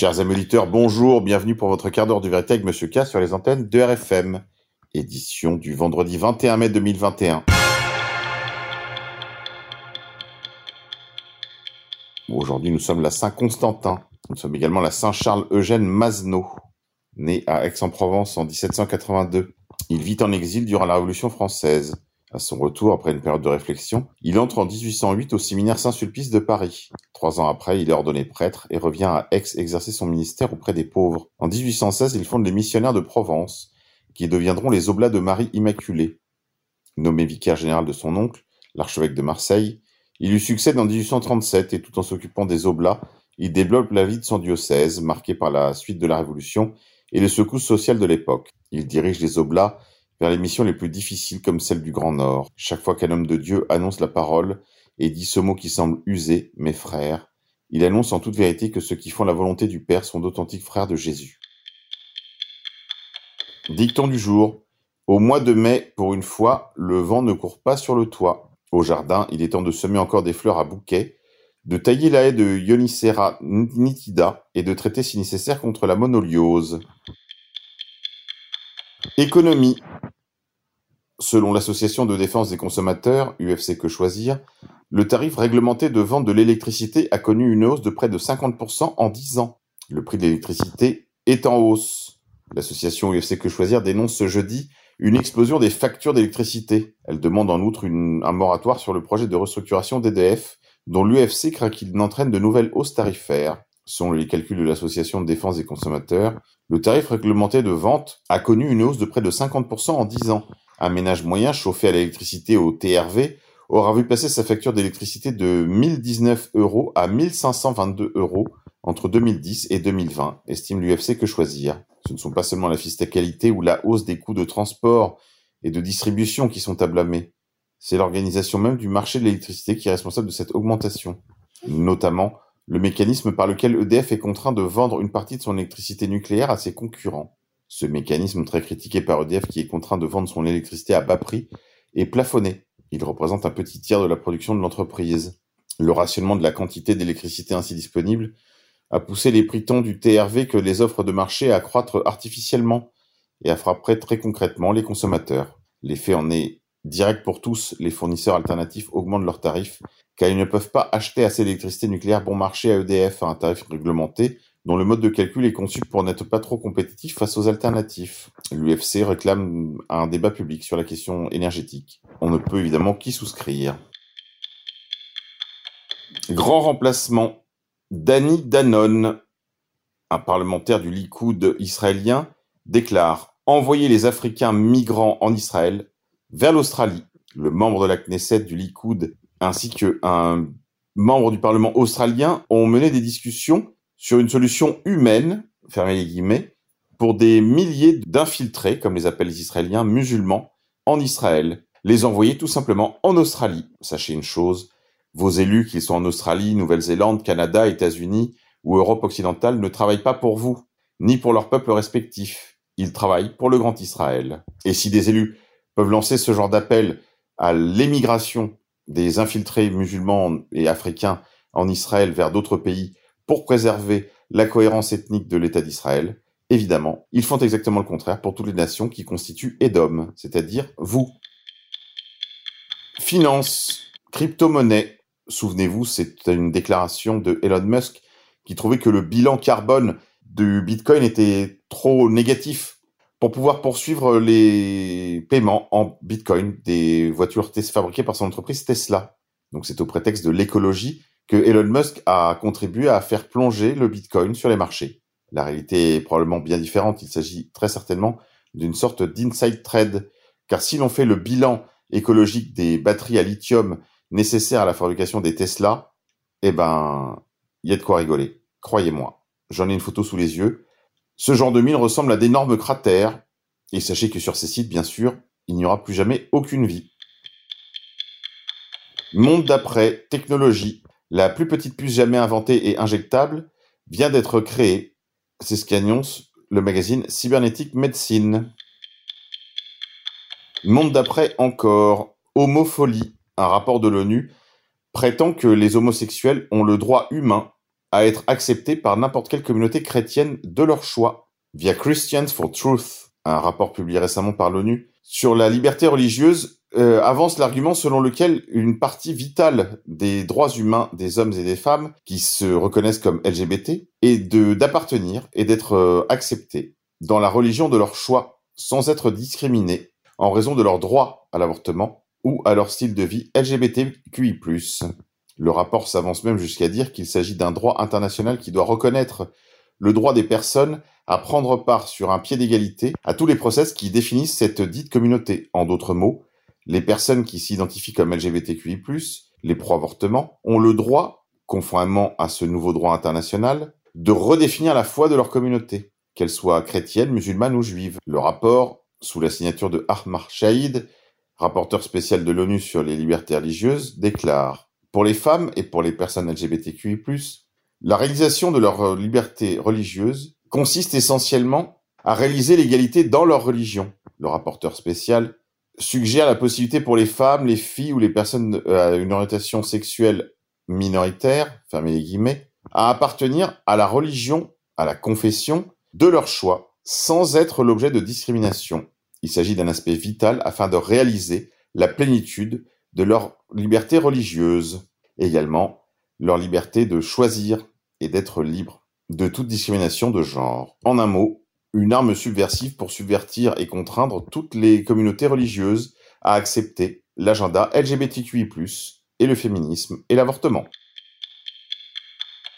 Chers amis auditeurs, bonjour, bienvenue pour votre quart d'heure du vérité avec Monsieur K sur les antennes de RFM. Édition du vendredi 21 mai 2021. Aujourd'hui, nous sommes la Saint-Constantin. Nous sommes également la Saint-Charles-Eugène Mazenot, né à Aix-en-Provence en 1782. Il vit en exil durant la Révolution française. À son retour, après une période de réflexion, il entre en 1808 au séminaire Saint-Sulpice de Paris. Trois ans après, il est ordonné prêtre et revient à Aix exercer son ministère auprès des pauvres. En 1816, il fonde les missionnaires de Provence, qui deviendront les Oblats de Marie Immaculée. Nommé vicaire général de son oncle, l'archevêque de Marseille, il lui succède en 1837 et tout en s'occupant des Oblats, il développe la vie de son diocèse, marqué par la suite de la Révolution et les secousses sociales de l'époque. Il dirige les Oblats vers les missions les plus difficiles comme celle du Grand Nord. Chaque fois qu'un homme de Dieu annonce la parole et dit ce mot qui semble usé, mes frères, il annonce en toute vérité que ceux qui font la volonté du Père sont d'authentiques frères de Jésus. Dicton du jour. Au mois de mai, pour une fois, le vent ne court pas sur le toit. Au jardin, il est temps de semer encore des fleurs à bouquet, de tailler la haie de Ionicera nitida et de traiter si nécessaire contre la monoliose. Économie. Selon l'Association de défense des consommateurs, UFC Que Choisir, le tarif réglementé de vente de l'électricité a connu une hausse de près de 50% en 10 ans. Le prix de l'électricité est en hausse. L'association UFC Que Choisir dénonce ce jeudi une explosion des factures d'électricité. Elle demande en outre un moratoire sur le projet de restructuration d'EDF, dont l'UFC craint qu'il n'entraîne de nouvelles hausses tarifaires. Selon les calculs de l'Association de défense des consommateurs, le tarif réglementé de vente a connu une hausse de près de 50% en 10 ans. Un ménage moyen chauffé à l'électricité au TRV aura vu passer sa facture d'électricité de 1019 euros à 1522 euros entre 2010 et 2020, estime l'UFC que choisir. Ce ne sont pas seulement la fiscalité ou la hausse des coûts de transport et de distribution qui sont à blâmer. C'est l'organisation même du marché de l'électricité qui est responsable de cette augmentation. Notamment, le mécanisme par lequel EDF est contraint de vendre une partie de son électricité nucléaire à ses concurrents. Ce mécanisme très critiqué par EDF qui est contraint de vendre son électricité à bas prix est plafonné. Il représente un petit tiers de la production de l'entreprise. Le rationnement de la quantité d'électricité ainsi disponible a poussé les prix tant du TRV que les offres de marché à croître artificiellement et à frapper très concrètement les consommateurs. L'effet en est direct pour tous, les fournisseurs alternatifs augmentent leurs tarifs car ils ne peuvent pas acheter assez d'électricité nucléaire bon marché à EDF à un tarif réglementé dont le mode de calcul est conçu pour n'être pas trop compétitif face aux alternatifs. L'UFC réclame un débat public sur la question énergétique. On ne peut évidemment qu'y souscrire. Grand remplacement. Danny Danone, un parlementaire du Likoud israélien, déclare envoyer les Africains migrants en Israël vers l'Australie. Le membre de la Knesset du Likoud ainsi qu'un membre du Parlement australien ont mené des discussions sur une solution humaine, fermez les guillemets, pour des milliers d'infiltrés, comme les appellent les Israéliens, musulmans, en Israël. Les envoyer tout simplement en Australie. Sachez une chose, vos élus, qu'ils soient en Australie, Nouvelle-Zélande, Canada, États-Unis ou Europe occidentale, ne travaillent pas pour vous, ni pour leurs peuples respectifs. Ils travaillent pour le grand Israël. Et si des élus peuvent lancer ce genre d'appel à l'émigration des infiltrés musulmans et africains en Israël vers d'autres pays pour préserver la cohérence ethnique de l'État d'Israël, évidemment, ils font exactement le contraire pour toutes les nations qui constituent Edom, c'est-à-dire vous. Finance, crypto-monnaie. Souvenez-vous, c'est une déclaration de Elon Musk qui trouvait que le bilan carbone du Bitcoin était trop négatif pour pouvoir poursuivre les paiements en Bitcoin des voitures fabriquées par son entreprise Tesla. Donc c'est au prétexte de l'écologie que Elon Musk a contribué à faire plonger le Bitcoin sur les marchés. La réalité est probablement bien différente. Il s'agit très certainement d'une sorte d'inside trade, car si l'on fait le bilan écologique des batteries à lithium nécessaires à la fabrication des Tesla, eh ben, il y a de quoi rigoler. Croyez-moi. J'en ai une photo sous les yeux. Ce genre de mine ressemble à d'énormes cratères. Et sachez que sur ces sites, bien sûr, il n'y aura plus jamais aucune vie. Monde d'après, technologie. La plus petite puce jamais inventée et injectable vient d'être créée. C'est ce qu'annonce le magazine Cybernetic Medicine. Monde d'après encore. Homopholie. Un rapport de l'ONU prétend que les homosexuels ont le droit humain à être acceptés par n'importe quelle communauté chrétienne de leur choix, via Christians for Truth, un rapport publié récemment par l'ONU sur la liberté religieuse euh, avance l'argument selon lequel une partie vitale des droits humains des hommes et des femmes qui se reconnaissent comme LGBT est de d'appartenir et d'être euh, acceptés dans la religion de leur choix sans être discriminés en raison de leur droit à l'avortement ou à leur style de vie LGBTQI+. Le rapport s'avance même jusqu'à dire qu'il s'agit d'un droit international qui doit reconnaître le droit des personnes à prendre part sur un pied d'égalité à tous les process qui définissent cette dite communauté. En d'autres mots, les personnes qui s'identifient comme LGBTQI+, les pro-avortements, ont le droit, conformément à ce nouveau droit international, de redéfinir la foi de leur communauté, qu'elle soit chrétienne, musulmane ou juive. Le rapport, sous la signature de Ahmar Shahid, rapporteur spécial de l'ONU sur les libertés religieuses, déclare pour les femmes et pour les personnes LGBTQI+, la réalisation de leur liberté religieuse consiste essentiellement à réaliser l'égalité dans leur religion. Le rapporteur spécial suggère la possibilité pour les femmes, les filles ou les personnes euh, à une orientation sexuelle minoritaire, fermez les guillemets, à appartenir à la religion, à la confession de leur choix, sans être l'objet de discrimination. Il s'agit d'un aspect vital afin de réaliser la plénitude de leur liberté religieuse, également leur liberté de choisir et d'être libre de toute discrimination de genre. En un mot, une arme subversive pour subvertir et contraindre toutes les communautés religieuses à accepter l'agenda LGBTQI+, et le féminisme et l'avortement.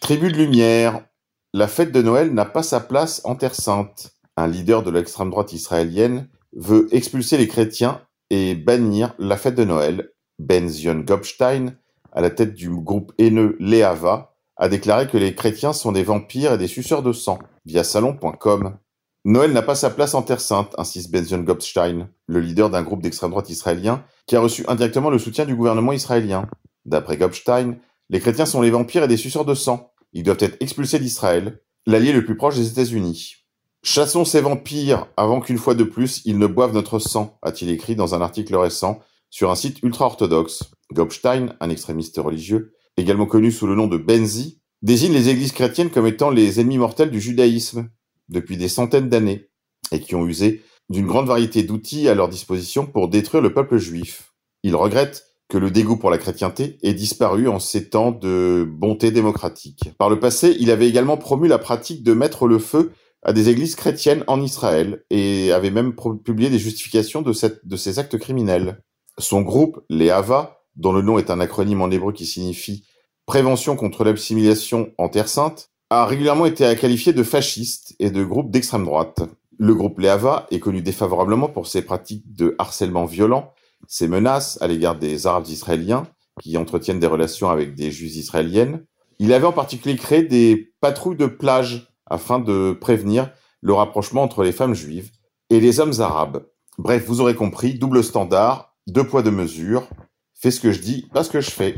Tribu de lumière, la fête de Noël n'a pas sa place en Terre Sainte. Un leader de l'extrême droite israélienne veut expulser les chrétiens et bannir la fête de Noël Ben Zion Gopstein, à la tête du groupe haineux Leava, a déclaré que les chrétiens sont des vampires et des suceurs de sang, via salon.com. Noël n'a pas sa place en Terre Sainte, insiste Ben Zion Gopstein, le leader d'un groupe d'extrême droite israélien qui a reçu indirectement le soutien du gouvernement israélien. D'après Gopstein, les chrétiens sont les vampires et des suceurs de sang. Ils doivent être expulsés d'Israël, l'allié le plus proche des États-Unis. Chassons ces vampires avant qu'une fois de plus ils ne boivent notre sang, a-t-il écrit dans un article récent sur un site ultra-orthodoxe. Gopstein, un extrémiste religieux, également connu sous le nom de Benzi, désigne les églises chrétiennes comme étant les ennemis mortels du judaïsme depuis des centaines d'années et qui ont usé d'une grande variété d'outils à leur disposition pour détruire le peuple juif. Il regrette que le dégoût pour la chrétienté ait disparu en ces temps de bonté démocratique. Par le passé, il avait également promu la pratique de mettre le feu à des églises chrétiennes en Israël et avait même publié des justifications de ces actes criminels. Son groupe, les Hava, dont le nom est un acronyme en hébreu qui signifie Prévention contre l'assimilation en Terre Sainte, a régulièrement été qualifié de fasciste et de groupe d'extrême droite. Le groupe Hava est connu défavorablement pour ses pratiques de harcèlement violent, ses menaces à l'égard des Arabes israéliens qui entretiennent des relations avec des Juifs israéliennes. Il avait en particulier créé des patrouilles de plage afin de prévenir le rapprochement entre les femmes juives et les hommes arabes. Bref, vous aurez compris, double standard, deux poids, deux mesures. Fais ce que je dis, pas ce que je fais.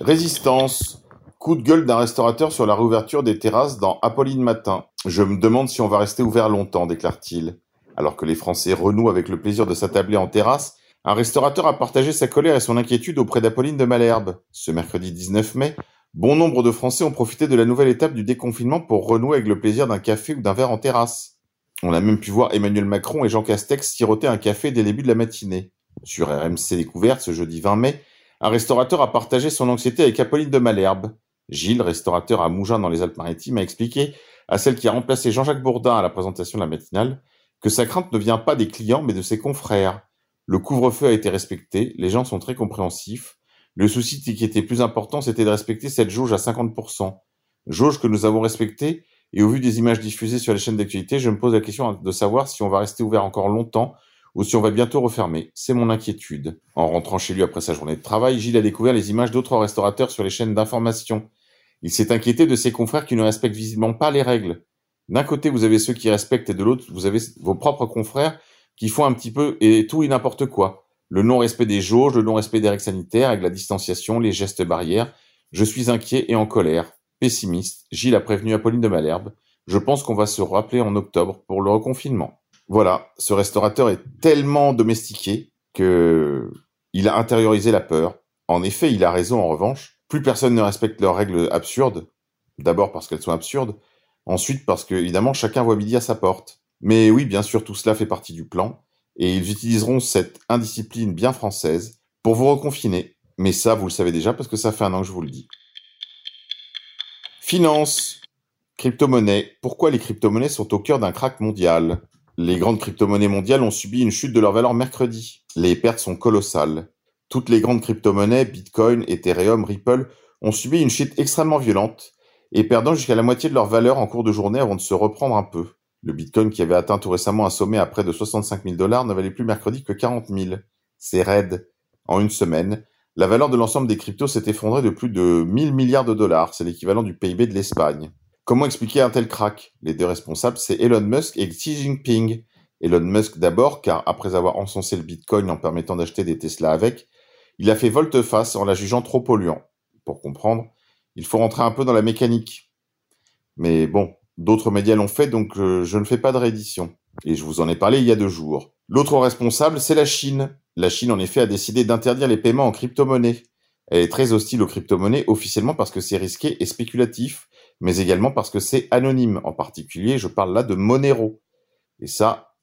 Résistance. Coup de gueule d'un restaurateur sur la réouverture des terrasses dans Apolline Matin. Je me demande si on va rester ouvert longtemps, déclare-t-il. Alors que les Français renouent avec le plaisir de s'attabler en terrasse, un restaurateur a partagé sa colère et son inquiétude auprès d'Apolline de Malherbe. Ce mercredi 19 mai, bon nombre de Français ont profité de la nouvelle étape du déconfinement pour renouer avec le plaisir d'un café ou d'un verre en terrasse. On a même pu voir Emmanuel Macron et Jean Castex siroter un café dès le début de la matinée. Sur RMC Découverte, ce jeudi 20 mai, un restaurateur a partagé son anxiété avec Apolline de Malherbe. Gilles, restaurateur à Mougins dans les Alpes-Maritimes, a expliqué à celle qui a remplacé Jean-Jacques Bourdin à la présentation de la matinale que sa crainte ne vient pas des clients mais de ses confrères. Le couvre-feu a été respecté, les gens sont très compréhensifs. Le souci qui était plus important, c'était de respecter cette jauge à 50%. Jauge que nous avons respectée et au vu des images diffusées sur les chaînes d'actualité, je me pose la question de savoir si on va rester ouvert encore longtemps ou si on va bientôt refermer. C'est mon inquiétude. En rentrant chez lui après sa journée de travail, Gilles a découvert les images d'autres restaurateurs sur les chaînes d'information. Il s'est inquiété de ses confrères qui ne respectent visiblement pas les règles. D'un côté, vous avez ceux qui respectent et de l'autre, vous avez vos propres confrères qui font un petit peu et tout et n'importe quoi. Le non-respect des jauges, le non-respect des règles sanitaires, avec la distanciation, les gestes barrières. Je suis inquiet et en colère. Pessimiste, Gilles a prévenu Apolline de Malherbe. Je pense qu'on va se rappeler en octobre pour le reconfinement. Voilà, ce restaurateur est tellement domestiqué que il a intériorisé la peur. En effet, il a raison en revanche. Plus personne ne respecte leurs règles absurdes. D'abord parce qu'elles sont absurdes. Ensuite parce que, évidemment, chacun voit midi à sa porte. Mais oui, bien sûr, tout cela fait partie du plan. Et ils utiliseront cette indiscipline bien française pour vous reconfiner. Mais ça, vous le savez déjà parce que ça fait un an que je vous le dis. Finance. Crypto-monnaie. Pourquoi les crypto-monnaies sont au cœur d'un crack mondial? Les grandes crypto-monnaies mondiales ont subi une chute de leur valeur mercredi. Les pertes sont colossales. Toutes les grandes crypto-monnaies, Bitcoin, Ethereum, Ripple, ont subi une chute extrêmement violente et perdant jusqu'à la moitié de leur valeur en cours de journée avant de se reprendre un peu. Le Bitcoin qui avait atteint tout récemment un sommet à près de 65 000 dollars ne valait plus mercredi que 40 000. C'est raide. En une semaine, la valeur de l'ensemble des cryptos s'est effondrée de plus de 1000 milliards de dollars. C'est l'équivalent du PIB de l'Espagne. Comment expliquer un tel crack? Les deux responsables, c'est Elon Musk et Xi Jinping. Elon Musk d'abord, car après avoir encensé le Bitcoin en permettant d'acheter des Tesla avec, il a fait volte-face en la jugeant trop polluant. Pour comprendre, il faut rentrer un peu dans la mécanique. Mais bon, d'autres médias l'ont fait, donc euh, je ne fais pas de réédition. Et je vous en ai parlé il y a deux jours. L'autre responsable, c'est la Chine. La Chine, en effet, a décidé d'interdire les paiements en crypto-monnaie. Elle est très hostile aux crypto-monnaies, officiellement parce que c'est risqué et spéculatif, mais également parce que c'est anonyme. En particulier, je parle là de Monero. Et ça,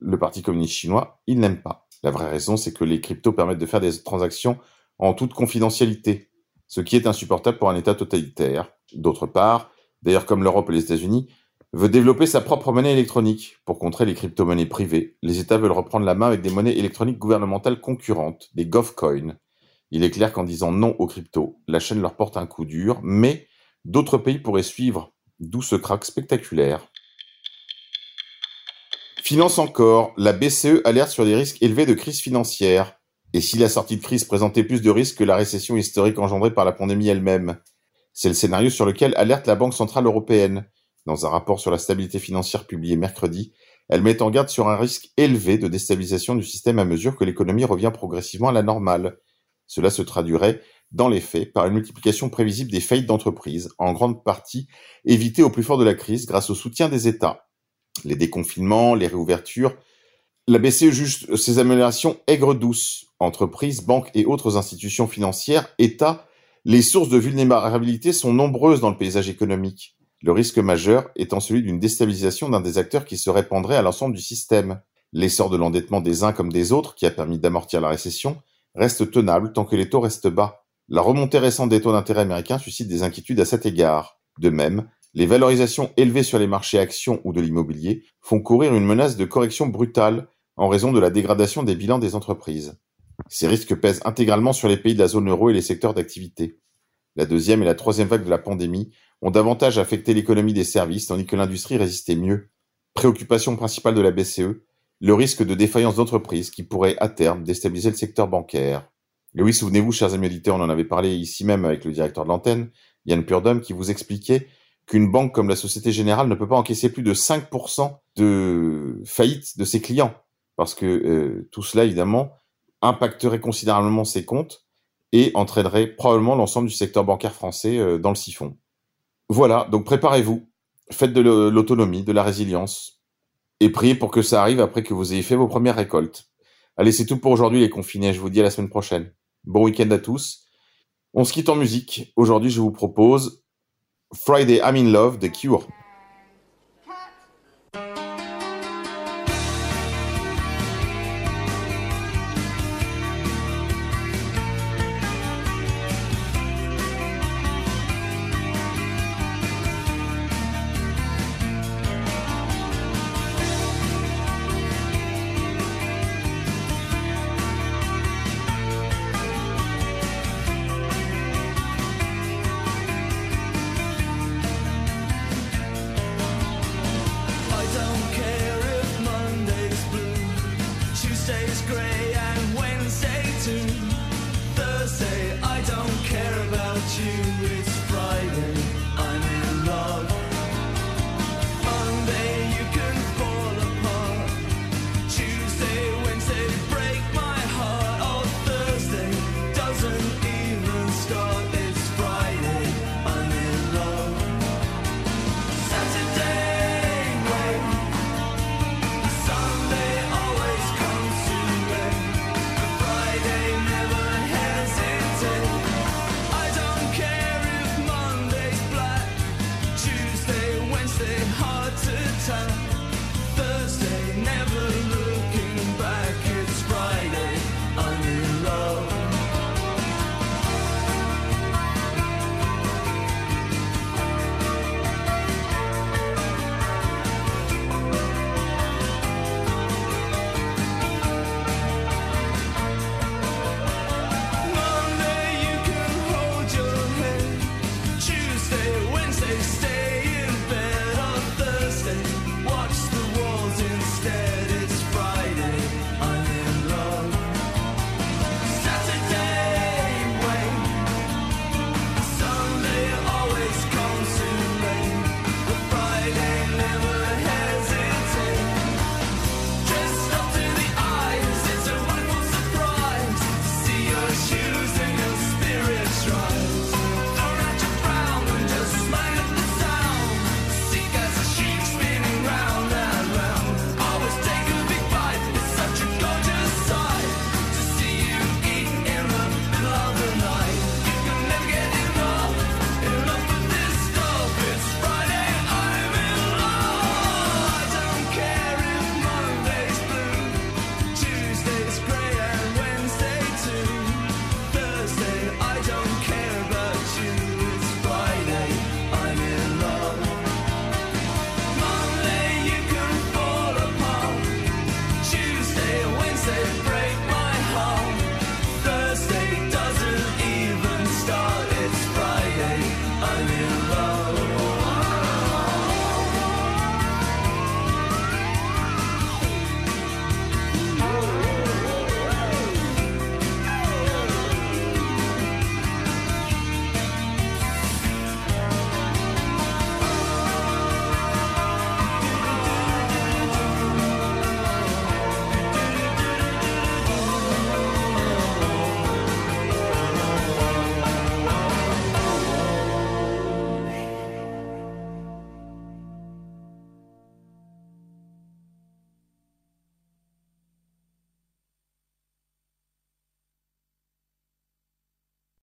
le Parti communiste chinois, il n'aime pas. La vraie raison, c'est que les cryptos permettent de faire des transactions en toute confidentialité, ce qui est insupportable pour un État totalitaire. D'autre part, d'ailleurs comme l'Europe et les États-Unis, veut développer sa propre monnaie électronique. Pour contrer les crypto-monnaies privées, les États veulent reprendre la main avec des monnaies électroniques gouvernementales concurrentes, des GovCoins. Il est clair qu'en disant non aux cryptos, la chaîne leur porte un coup dur, mais D'autres pays pourraient suivre, d'où ce crack spectaculaire. Finance encore, la BCE alerte sur des risques élevés de crise financière. Et si la sortie de crise présentait plus de risques que la récession historique engendrée par la pandémie elle-même? C'est le scénario sur lequel alerte la Banque Centrale Européenne. Dans un rapport sur la stabilité financière publié mercredi, elle met en garde sur un risque élevé de déstabilisation du système à mesure que l'économie revient progressivement à la normale. Cela se traduirait dans les faits, par une multiplication prévisible des faillites d'entreprises, en grande partie évitées au plus fort de la crise grâce au soutien des États. Les déconfinements, les réouvertures. La BCE juge ces améliorations aigres douces. Entreprises, banques et autres institutions financières, États, les sources de vulnérabilité sont nombreuses dans le paysage économique. Le risque majeur étant celui d'une déstabilisation d'un des acteurs qui se répandrait à l'ensemble du système. L'essor de l'endettement des uns comme des autres, qui a permis d'amortir la récession, reste tenable tant que les taux restent bas. La remontée récente des taux d'intérêt américains suscite des inquiétudes à cet égard. De même, les valorisations élevées sur les marchés actions ou de l'immobilier font courir une menace de correction brutale en raison de la dégradation des bilans des entreprises. Ces risques pèsent intégralement sur les pays de la zone euro et les secteurs d'activité. La deuxième et la troisième vague de la pandémie ont davantage affecté l'économie des services tandis que l'industrie résistait mieux. Préoccupation principale de la BCE, le risque de défaillance d'entreprises qui pourrait à terme déstabiliser le secteur bancaire. Et oui, souvenez-vous, chers amis auditeurs, on en avait parlé ici même avec le directeur de l'antenne, Yann Purdom, qui vous expliquait qu'une banque comme la Société Générale ne peut pas encaisser plus de 5% de faillite de ses clients. Parce que euh, tout cela, évidemment, impacterait considérablement ses comptes et entraînerait probablement l'ensemble du secteur bancaire français euh, dans le siphon. Voilà, donc préparez-vous, faites de l'autonomie, de la résilience, et priez pour que ça arrive après que vous ayez fait vos premières récoltes. Allez, c'est tout pour aujourd'hui les confinés, je vous dis à la semaine prochaine. Bon week-end à tous. On se quitte en musique. Aujourd'hui, je vous propose Friday I'm in Love de Cure.